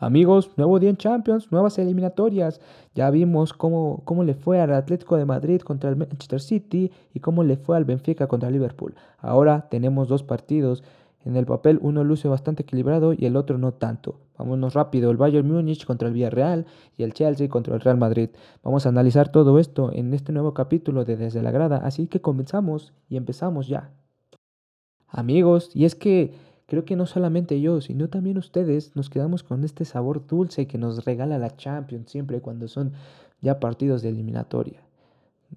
Amigos, nuevo día en Champions, nuevas eliminatorias. Ya vimos cómo, cómo le fue al Atlético de Madrid contra el Manchester City y cómo le fue al Benfica contra el Liverpool. Ahora tenemos dos partidos. En el papel uno luce bastante equilibrado y el otro no tanto. Vámonos rápido, el Bayern Múnich contra el Villarreal y el Chelsea contra el Real Madrid. Vamos a analizar todo esto en este nuevo capítulo de Desde la Grada, así que comenzamos y empezamos ya. Amigos, y es que Creo que no solamente yo, sino también ustedes nos quedamos con este sabor dulce que nos regala la Champions siempre cuando son ya partidos de eliminatoria.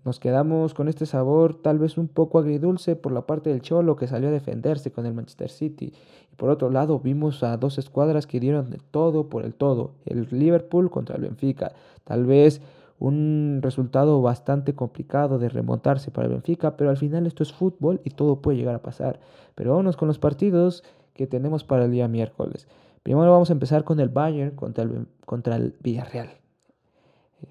Nos quedamos con este sabor tal vez un poco agridulce por la parte del Cholo que salió a defenderse con el Manchester City. Y por otro lado vimos a dos escuadras que dieron todo por el todo. El Liverpool contra el Benfica. Tal vez un resultado bastante complicado de remontarse para el Benfica, pero al final esto es fútbol y todo puede llegar a pasar. Pero vámonos con los partidos que tenemos para el día miércoles. Primero vamos a empezar con el Bayern contra el, contra el Villarreal.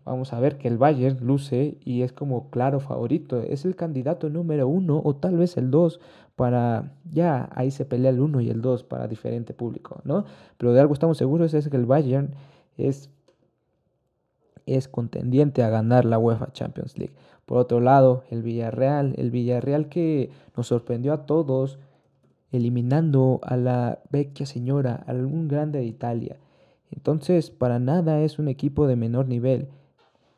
Vamos a ver que el Bayern luce y es como claro favorito. Es el candidato número uno o tal vez el dos para... Ya ahí se pelea el uno y el dos para diferente público, ¿no? Pero de algo estamos seguros es que el Bayern es, es contendiente a ganar la UEFA Champions League. Por otro lado, el Villarreal, el Villarreal que nos sorprendió a todos eliminando a la vecchia señora, a algún grande de Italia. Entonces, para nada es un equipo de menor nivel.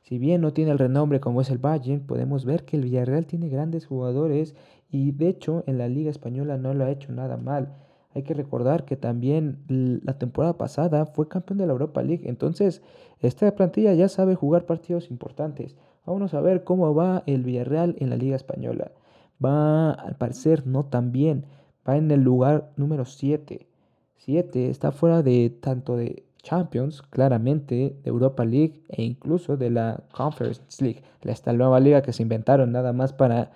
Si bien no tiene el renombre como es el Bayern, podemos ver que el Villarreal tiene grandes jugadores y de hecho en la Liga Española no lo ha hecho nada mal. Hay que recordar que también la temporada pasada fue campeón de la Europa League, entonces esta plantilla ya sabe jugar partidos importantes. Vamos a ver cómo va el Villarreal en la Liga Española. Va al parecer no tan bien va en el lugar número 7. 7 está fuera de tanto de Champions, claramente, de Europa League e incluso de la Conference League, esta nueva liga que se inventaron nada más para,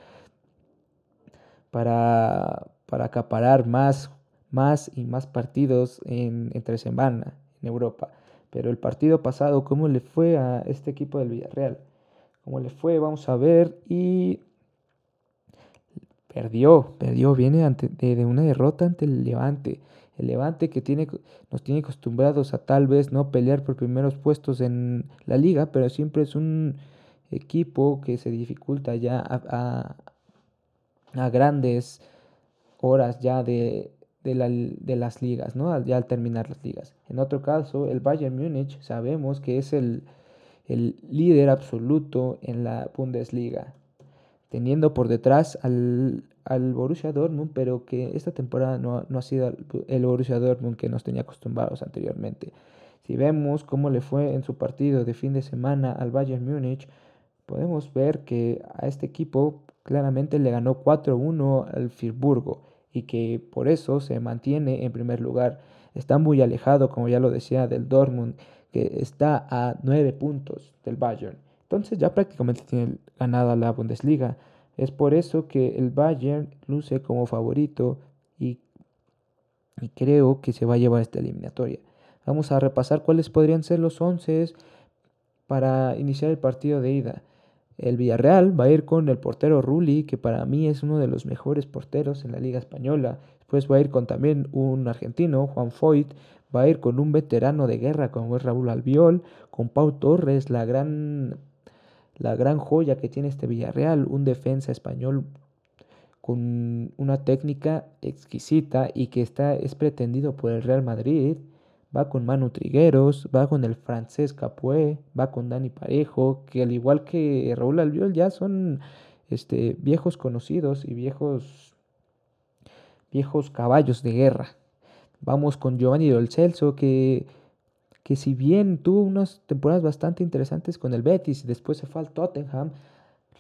para, para acaparar más, más y más partidos en, entre semana en Europa. Pero el partido pasado, ¿cómo le fue a este equipo del Villarreal? ¿Cómo le fue? Vamos a ver. Y Perdió, perdió, viene ante, de, una derrota ante el Levante. El Levante que tiene, nos tiene acostumbrados a tal vez no pelear por primeros puestos en la liga, pero siempre es un equipo que se dificulta ya a, a, grandes horas ya de, de, la, de, las ligas, ¿no? Ya al terminar las ligas. En otro caso, el Bayern Múnich sabemos que es el, el líder absoluto en la Bundesliga teniendo por detrás al, al Borussia Dortmund, pero que esta temporada no, no, ha sido el Borussia Dortmund que nos tenía acostumbrados anteriormente. Si vemos cómo le fue en su partido de fin de semana al Bayern Múnich, podemos ver que a este equipo claramente le ganó 4-1 al Friburgo y que por eso se mantiene en primer lugar. Está muy alejado, como ya lo decía, del Dortmund, que está a 9 puntos del Bayern. Entonces ya prácticamente tiene ganada la Bundesliga. Es por eso que el Bayern luce como favorito y, creo que se va a llevar esta eliminatoria. Vamos a repasar cuáles podrían ser los 11 para iniciar el partido de ida. El Villarreal va a ir con el portero Rulli, que para mí es uno de los mejores porteros en la Liga Española. Después va a ir con también un argentino, Juan Foyt. Va a ir con un veterano de guerra como es Raúl Albiol, con Pau Torres, la gran la gran joya que tiene este Villarreal, un defensa español con una técnica exquisita y que está, es pretendido por el Real Madrid. Va con Manu Trigueros, va con el francés Capué, va con Dani Parejo, que al igual que Raúl Albiol ya son este, viejos conocidos y viejos, viejos caballos de guerra. Vamos con Giovanni Del Celso, que que si bien tuvo unas temporadas bastante interesantes con el Betis después se fue al Tottenham,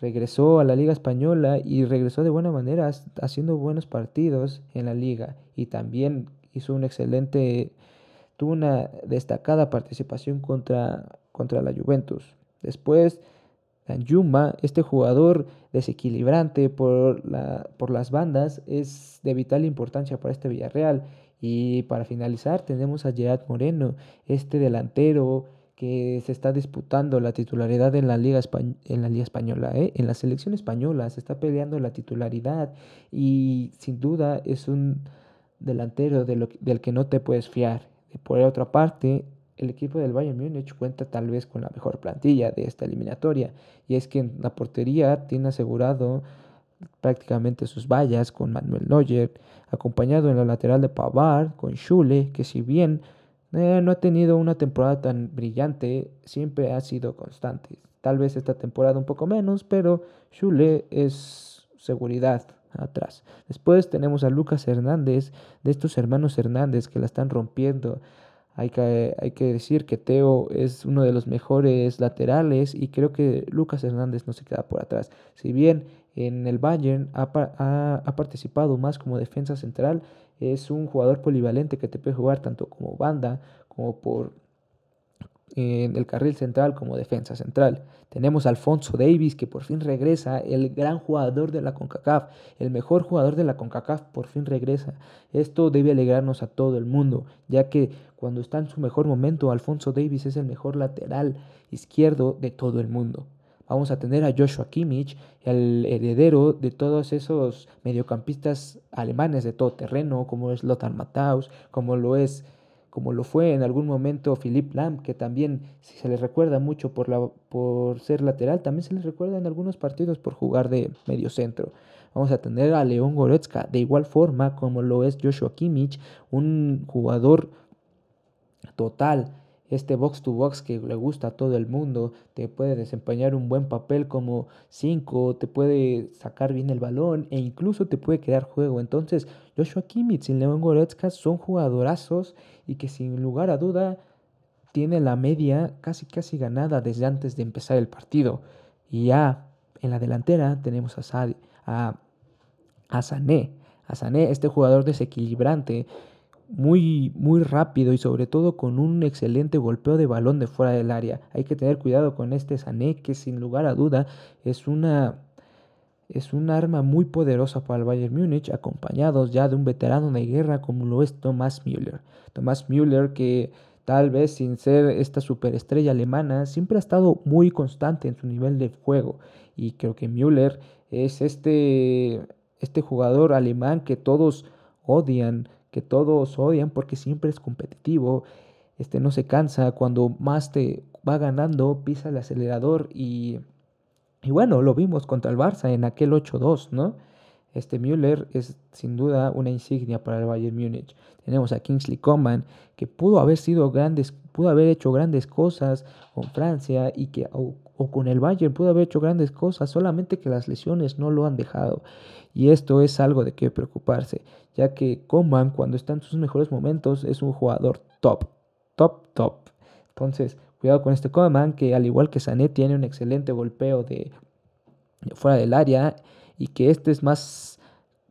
regresó a la Liga Española y regresó de buena manera haciendo buenos partidos en la liga y también hizo un excelente, tuvo una destacada participación contra, contra la Juventus. Después, Danjuma, este jugador desequilibrante por, la, por las bandas, es de vital importancia para este Villarreal y para finalizar tenemos a Gerard Moreno, este delantero que se está disputando la titularidad en la Liga, en la Liga Española, ¿eh? en la selección española, se está peleando la titularidad y sin duda es un delantero del que no te puedes fiar. Por otra parte, el equipo del Bayern Múnich cuenta tal vez con la mejor plantilla de esta eliminatoria. Y es que en la portería tiene asegurado prácticamente sus vallas con Manuel Neuer, acompañado en la lateral de Pavard con Schule, que si bien eh, no ha tenido una temporada tan brillante, siempre ha sido constante. Tal vez esta temporada un poco menos, pero Schule es seguridad atrás. Después tenemos a Lucas Hernández, de estos hermanos Hernández que la están rompiendo. Hay que, hay que, decir que Teo es uno de los mejores laterales y creo que Lucas Hernández no se queda por atrás. Si bien en el Bayern ha, participado más como defensa central, es un jugador polivalente que te puede jugar tanto como banda como por en el carril central como defensa central. Tenemos a Alfonso Davis que por fin regresa, el gran jugador de la CONCACAF, el mejor jugador de la CONCACAF por fin regresa. Esto debe alegrarnos a todo el mundo, ya que cuando está en su mejor momento, Alfonso Davis es el mejor lateral izquierdo de todo el mundo. Vamos a tener a Joshua Kimmich, el heredero de todos esos mediocampistas alemanes de todo terreno, como es Lothar Matthaus, como lo es como lo fue en algún momento Philippe Lam, que también si se le recuerda mucho por, la, por ser lateral, también se le recuerda en algunos partidos por jugar de medio centro. Vamos a tener a León Goretzka, de igual forma como lo es Joshua Kimmich, un jugador total este box to box que le gusta a todo el mundo, te puede desempeñar un buen papel como 5, te puede sacar bien el balón e incluso te puede crear juego. Entonces, Joshua Kimmich y León Goretzka son jugadorazos y que sin lugar a duda tienen la media casi casi ganada desde antes de empezar el partido. Y ya en la delantera tenemos a, a, a Sané. A Sané, este jugador desequilibrante muy, muy rápido y sobre todo con un excelente golpeo de balón de fuera del área. Hay que tener cuidado con este Sané que sin lugar a duda es una es un arma muy poderosa para el Bayern Múnich, acompañados ya de un veterano de guerra como lo es Thomas Müller. Thomas Müller que tal vez sin ser esta superestrella alemana, siempre ha estado muy constante en su nivel de juego. Y creo que Müller es este, este jugador alemán que todos odian, que todos odian porque siempre es competitivo, este no se cansa, cuando más te va ganando pisa el acelerador y, y bueno, lo vimos contra el Barça en aquel 8-2, ¿no? Este Müller es sin duda una insignia para el Bayern Múnich. Tenemos a Kingsley Coman que pudo haber sido grandes, pudo haber hecho grandes cosas con Francia y que o, con el Bayern pudo haber hecho grandes cosas, solamente que las lesiones no lo han dejado. Y esto es algo de qué preocuparse, ya que Coman cuando está en sus mejores momentos es un jugador top, top, top. Entonces, cuidado con este Coman que al igual que Sané tiene un excelente golpeo de, fuera del área y que este es más,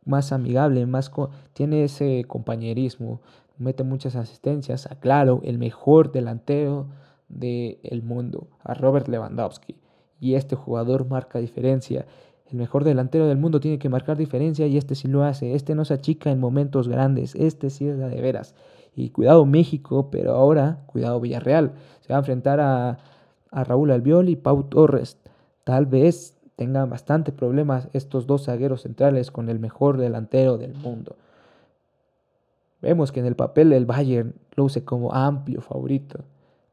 más amigable, más tiene ese compañerismo, mete muchas asistencias, aclaro, el mejor delantero del mundo, a Robert Lewandowski. Y este jugador marca diferencia el mejor delantero del mundo tiene que marcar diferencia y este sí lo hace. Este no se achica en momentos grandes. Este sí es de veras. Y cuidado México, pero ahora cuidado Villarreal. Se va a enfrentar a, a Raúl Albiol y Pau Torres. Tal vez tengan bastante problemas estos dos zagueros centrales con el mejor delantero del mundo. Vemos que en el papel el Bayern luce como amplio favorito.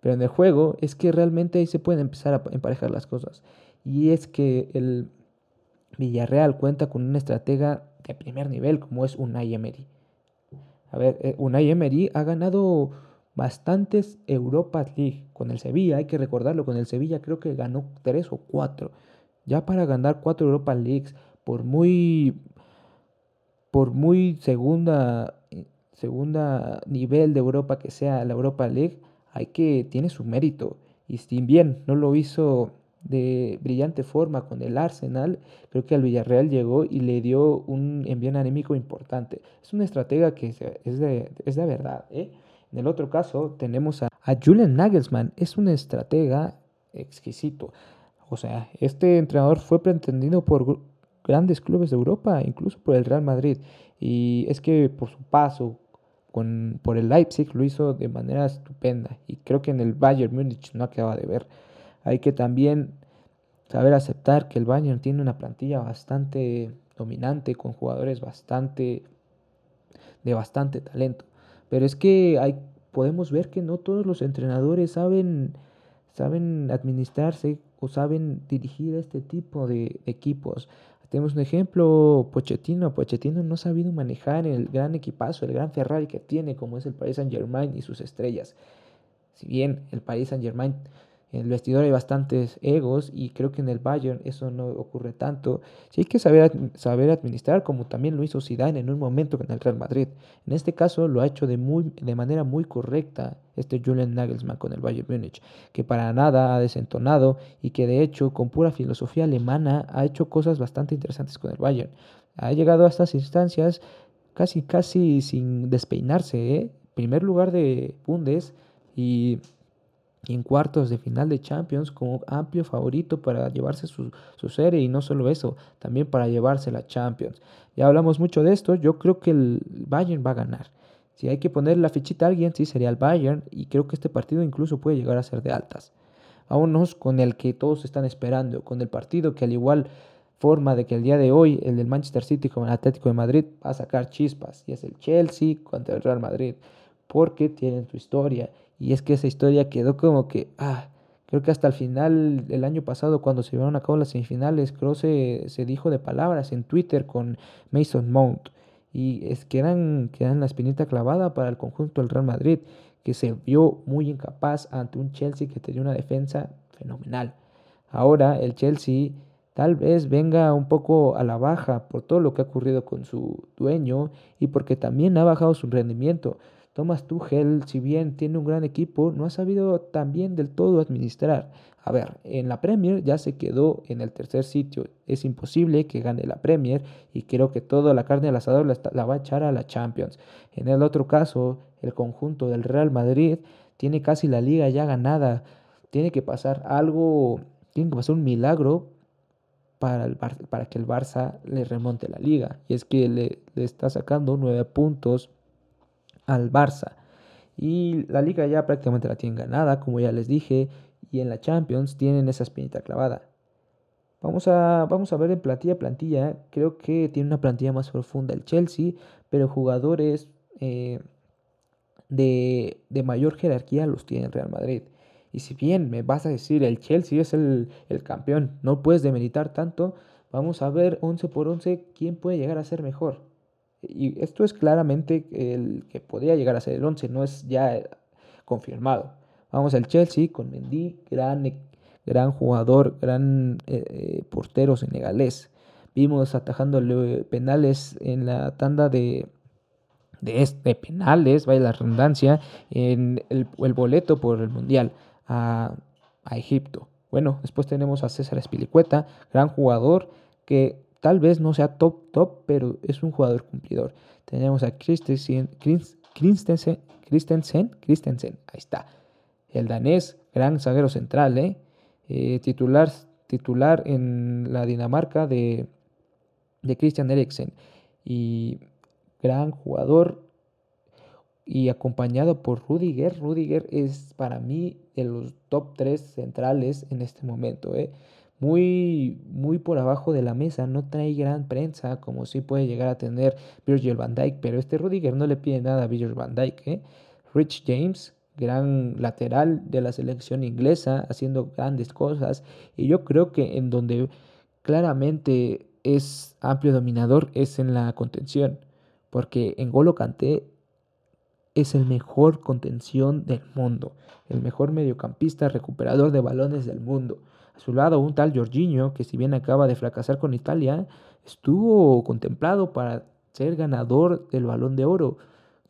Pero en el juego es que realmente ahí se pueden empezar a emparejar las cosas. Y es que el Villarreal cuenta con una estratega de primer nivel como es Unai Emery. A ver, eh, Unai Emery ha ganado bastantes Europa League con el Sevilla, hay que recordarlo, con el Sevilla creo que ganó tres o cuatro. Ya para ganar cuatro Europa Leagues, por muy por muy segunda segunda nivel de Europa que sea la Europa League, hay que tiene su mérito. Y si bien no lo hizo de brillante forma con el Arsenal, creo que al Villarreal llegó y le dio un envío anémico importante. Es una estratega que es de, es de verdad. ¿eh? En el otro caso tenemos a, a Julian Nagelsmann, es un estratega exquisito. O sea, este entrenador fue pretendido por grandes clubes de Europa, incluso por el Real Madrid. Y es que por su paso con, por el Leipzig lo hizo de manera estupenda. Y creo que en el Bayern Múnich no acaba de ver. Hay que también saber aceptar que el Bayern tiene una plantilla bastante dominante, con jugadores bastante de bastante talento. Pero es que podemos ver que no todos los entrenadores saben, saben administrarse o saben dirigir este tipo de equipos. Tenemos un ejemplo, Pochettino. Pochettino no ha sabido manejar el gran equipazo, el gran Ferrari que tiene, como es el Paris Saint Germain y sus estrellas. Si bien el Paris Saint Germain en el vestidor hay bastantes egos y creo que en el Bayern eso no ocurre tanto. Sí hay que saber, saber administrar como también lo hizo Zidane en un momento con el Real Madrid. En este caso lo ha hecho de, muy, de manera muy correcta este Julian Nagelsmann con el Bayern Múnich, que para nada ha desentonado y que de hecho con pura filosofía alemana ha hecho cosas bastante interesantes con el Bayern. Ha llegado a estas instancias casi casi sin despeinarse, ¿eh? primer lugar de Bundes y y en cuartos de final de Champions como amplio favorito para llevarse su, serie y no solo eso, también para llevarse la Champions. Ya hablamos mucho de esto, yo creo que el Bayern va a ganar. Si hay que poner la fichita a alguien, sí sería el Bayern y creo que este partido incluso puede llegar a ser de altas. Vámonos con el que todos están esperando, con el partido que al igual forma de que el día de hoy el del Manchester City con el Atlético de Madrid va a sacar chispas y es el Chelsea contra el Real Madrid porque tienen su historia y es que esa historia quedó como que, ah, creo que hasta el final el año pasado, cuando se llevaron a cabo las semifinales, creo se, se dijo de palabras en Twitter con Mason Mount. Y es que eran, la espinita clavada para el conjunto del Real Madrid, que se vio muy incapaz ante un Chelsea que tenía una defensa fenomenal. Ahora el Chelsea tal vez venga un poco a la baja por todo lo que ha ocurrido con su dueño y porque también ha bajado su rendimiento. Thomas Tuchel, si bien tiene un gran equipo, no ha sabido también del todo administrar. A ver, en la Premier ya se quedó en el tercer sitio. Es imposible que gane la Premier y creo que toda la carne al asador la, la va a echar a la Champions. En el otro caso, el conjunto del Real Madrid tiene casi la liga ya ganada. Tiene que pasar algo, tiene que pasar un milagro para, el para que el Barça le remonte la liga. Y es que le está sacando nueve puntos al Barça. Y la liga ya prácticamente la tienen ganada, como ya les dije, y en la Champions tienen esa espinita clavada. Vamos a, vamos a ver en plantilla plantilla. Creo que tiene una plantilla más profunda el Chelsea, pero jugadores eh, de, de, mayor jerarquía los tiene el Real Madrid. Y si bien me vas a decir el Chelsea es el, el campeón, no puedes demeritar tanto, vamos a ver 11 por 11 quién puede llegar a ser mejor. Y esto es claramente el que podría llegar a ser el 11, no es ya confirmado. Vamos al Chelsea con Mendy, gran, e, gran jugador, gran eh, eh, portero senegalés. Vimos atajando penales en la tanda de, de, este, penales, vaya la redundancia, en el, boleto por el Mundial a, a Egipto. Bueno, después tenemos a César Espilicueta, gran jugador que Tal vez no sea top top, pero es un jugador cumplidor. Tenemos a Christensen, Christensen, Christensen, ahí está. El danés, gran zaguero central, ¿eh? eh titular, titular en la Dinamarca de, de Christian Eriksen. Y gran jugador y acompañado por Rudiger. Rudiger es para mí de los top 3 centrales en este momento. ¿eh? Muy, muy por abajo de la mesa, no trae gran prensa como si puede llegar a tener Virgil van Dijk, pero este Rudiger no le pide nada a Virgil van Dijk. ¿eh? Rich James, gran lateral de la selección inglesa, haciendo grandes cosas, y yo creo que en donde claramente es amplio dominador es en la contención, porque en Golo Kanté es el mejor contención del mundo, el mejor mediocampista recuperador de balones del mundo. A su lado, un tal Jorginho, que si bien acaba de fracasar con Italia, estuvo contemplado para ser ganador del balón de oro.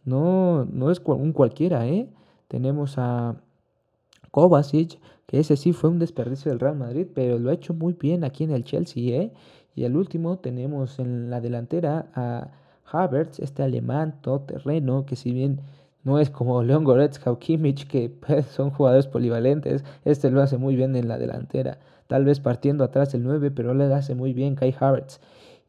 No, no es un cualquiera, ¿eh? Tenemos a Kovacic, que ese sí fue un desperdicio del Real Madrid, pero lo ha hecho muy bien aquí en el Chelsea, ¿eh? Y el último tenemos en la delantera a Havertz, este alemán todoterreno, que si bien no es como Leon Goretzka o Kimmich, que pues, son jugadores polivalentes. Este lo hace muy bien en la delantera. Tal vez partiendo atrás el 9, pero le hace muy bien Kai Havertz.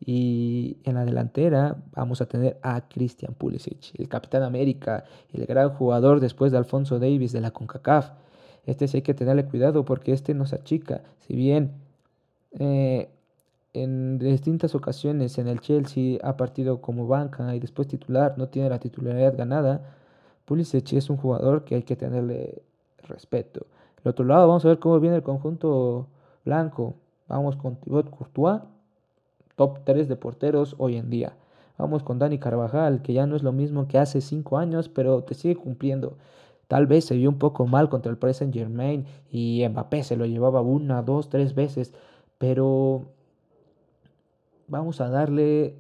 Y en la delantera vamos a tener a Christian Pulisic, el Capitán América, el gran jugador después de Alfonso Davis de la CONCACAF. Este sí hay que tenerle cuidado porque este nos achica. Si bien eh, en distintas ocasiones en el Chelsea ha partido como banca y después titular, no tiene la titularidad ganada, Pulisic es un jugador que hay que tenerle respeto. El otro lado, vamos a ver cómo viene el conjunto blanco. Vamos con Thibaut Courtois, top 3 de porteros hoy en día. Vamos con Dani Carvajal, que ya no es lo mismo que hace 5 años, pero te sigue cumpliendo. Tal vez se vio un poco mal contra el Paris Saint Germain y Mbappé se lo llevaba una, dos, tres veces, pero vamos a darle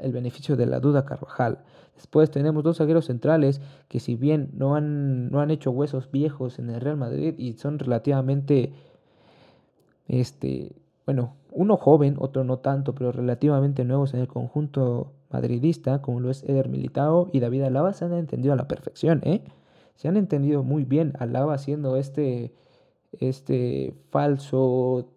el beneficio de la duda Carvajal. Después tenemos dos zagueros centrales que si bien no han, no han hecho huesos viejos en el Real Madrid y son relativamente, este, bueno, uno joven, otro no tanto, pero relativamente nuevos en el conjunto madridista, como lo es Eder Militao y David Alaba, se han entendido a la perfección, ¿eh? Se han entendido muy bien. Alaba siendo este, este falso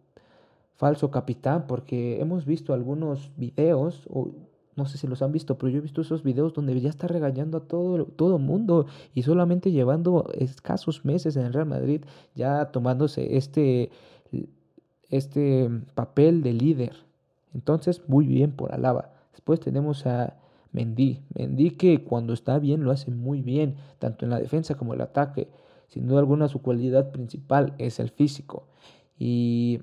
falso capitán, porque hemos visto algunos videos, o no sé si los han visto, pero yo he visto esos videos donde ya está regañando a todo todo mundo y solamente llevando escasos meses en el Real Madrid, ya tomándose este, este papel de líder. Entonces, muy bien por Alaba. Después tenemos a Mendy. Mendy que cuando está bien lo hace muy bien, tanto en la defensa como en el ataque. Sin duda alguna su cualidad principal es el físico. Y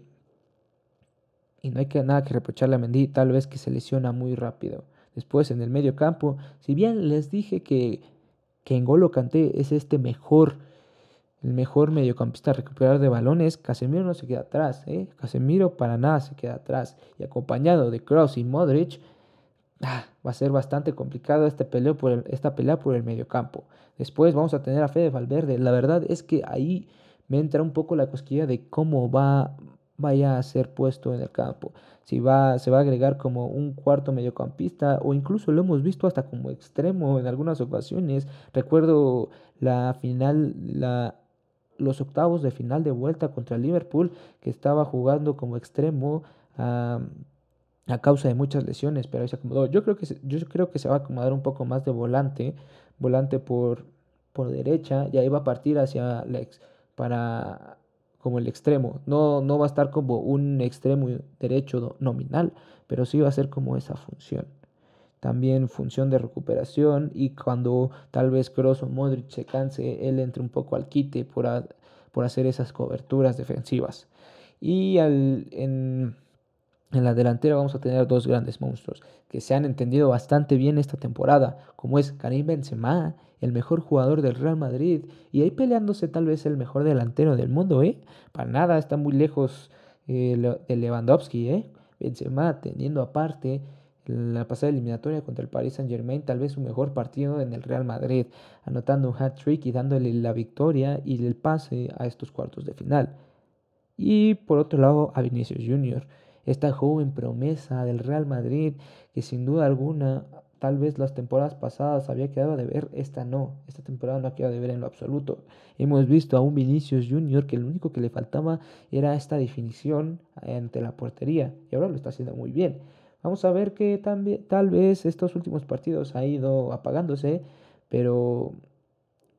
y no hay nada que reprocharle a Mendy, tal vez que se lesiona muy rápido. Después en el medio campo, si bien les dije que, que Golo Kanté es este mejor, el mejor mediocampista a recuperar de balones, Casemiro no se queda atrás, ¿eh? Casemiro para nada se queda atrás. Y acompañado de Kroos y Modric, ah, va a ser bastante complicado este peleo por esta pelea por el mediocampo. Después vamos a tener a Fede Valverde. La verdad es que ahí me entra un poco la cosquilla de cómo va vaya a ser puesto en el campo. Si va, se va a agregar como un cuarto mediocampista o incluso lo hemos visto hasta como extremo en algunas ocasiones. Recuerdo la final, la, los octavos de final de vuelta contra Liverpool que estaba jugando como extremo a, causa de muchas lesiones, pero se acomodó. Yo creo que se, yo creo que se va a acomodar un poco más de volante, volante por, por derecha y ahí va a partir hacia Lex para como el extremo. No, no va a estar como un extremo derecho nominal, pero sí va a ser como esa función. También función de recuperación y cuando tal vez Kroos o Modric se canse, él entre un poco al quite por, por hacer esas coberturas defensivas. Y en, en la delantera vamos a tener dos grandes monstruos que se han entendido bastante bien esta temporada, como es Karim Benzema el mejor jugador del Real Madrid y ahí peleándose tal vez el mejor delantero del mundo, ¿eh? Para nada está muy lejos eh, de Lewandowski, ¿eh? Benzema teniendo aparte la pasada eliminatoria contra el Paris Saint Germain, tal vez su mejor partido en el Real Madrid, anotando un hat trick y dándole la victoria y el pase a estos cuartos de final. Y por otro lado a Vinicius Jr., esta joven promesa del Real Madrid que sin duda alguna Tal vez las temporadas pasadas había quedado de ver, esta no, esta temporada no ha quedado de ver en lo absoluto. Hemos visto a un Vinicius Junior que lo único que le faltaba era esta definición ante la portería y ahora lo está haciendo muy bien. Vamos a ver que también, tal vez estos últimos partidos ha ido apagándose, pero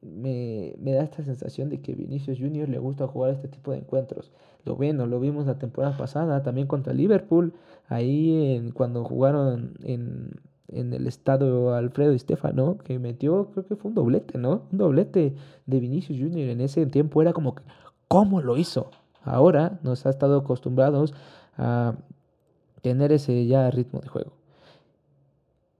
me, me, da esta sensación de que Vinicius Junior le gusta jugar este tipo de encuentros. Lo ven, lo vimos la temporada pasada también contra Liverpool, ahí en, cuando jugaron en en el estado Alfredo y Stefano, que metió, creo que fue un doblete, ¿no? Un doblete de Vinicius Junior en ese tiempo era como que, ¿cómo lo hizo? Ahora nos ha estado acostumbrados a tener ese ya ritmo de juego.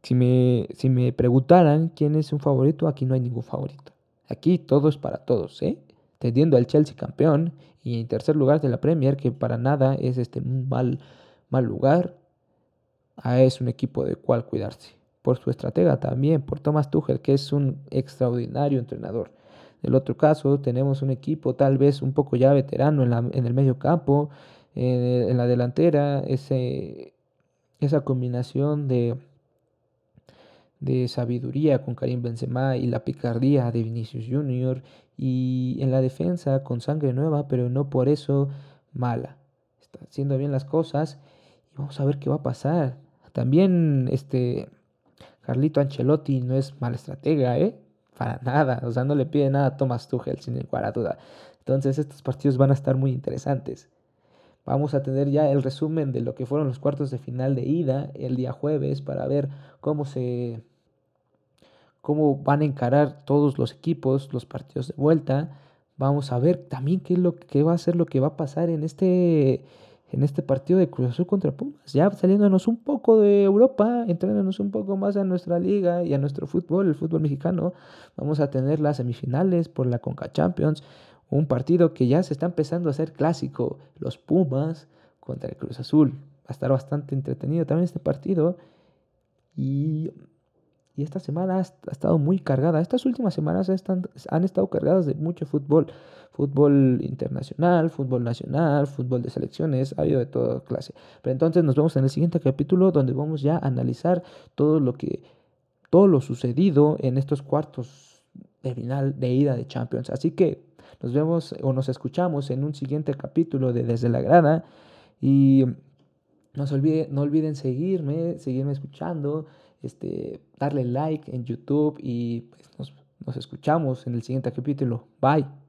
Si me, si me preguntaran quién es un favorito, aquí no hay ningún favorito. Aquí todo es para todos, ¿eh? Teniendo al Chelsea campeón y en tercer lugar de la Premier, que para nada es este mal, mal lugar, es un equipo de cual cuidarse. Por su estratega también, por Thomas Tuchel, que es un extraordinario entrenador. Del otro caso, tenemos un equipo tal vez un poco ya veterano en, la, en el medio campo, en, la delantera, ese, esa combinación de, de sabiduría con Karim Benzema y la picardía de Vinicius Junior y en la defensa con sangre nueva, pero no por eso mala. Está haciendo bien las cosas y vamos a ver qué va a pasar. También este Carlito Ancelotti no es mal estratega, ¿eh? Para nada, o sea, no le pide nada a Thomas Tuchel sin ninguna duda. Entonces estos partidos van a estar muy interesantes. Vamos a tener ya el resumen de lo que fueron los cuartos de final de ida el día jueves para ver cómo se cómo van a encarar todos los equipos los partidos de vuelta. Vamos a ver también qué es lo que va a ser lo que va a pasar en este en este partido de Cruz Azul contra Pumas, ya saliéndonos un poco de Europa, entrándonos un poco más a nuestra liga y a nuestro fútbol, el fútbol mexicano, vamos a tener las semifinales por la Conca Champions, un partido que ya se está empezando a hacer clásico, los Pumas contra el Cruz Azul. Va a estar bastante entretenido también este partido. Y y esta semana ha, estado muy cargada. Estas últimas semanas han estado cargadas de mucho fútbol. Fútbol internacional, fútbol nacional, fútbol de selecciones, ha habido de toda clase. Pero entonces nos vemos en el siguiente capítulo donde vamos ya a analizar todo lo que, todo lo sucedido en estos cuartos de final de ida de Champions. Así que nos vemos o nos escuchamos en un siguiente capítulo de Desde la Grada. Y no, se olvide, no olviden seguirme, seguirme escuchando este, darle like en YouTube y pues, nos, nos escuchamos en el siguiente capítulo. Bye.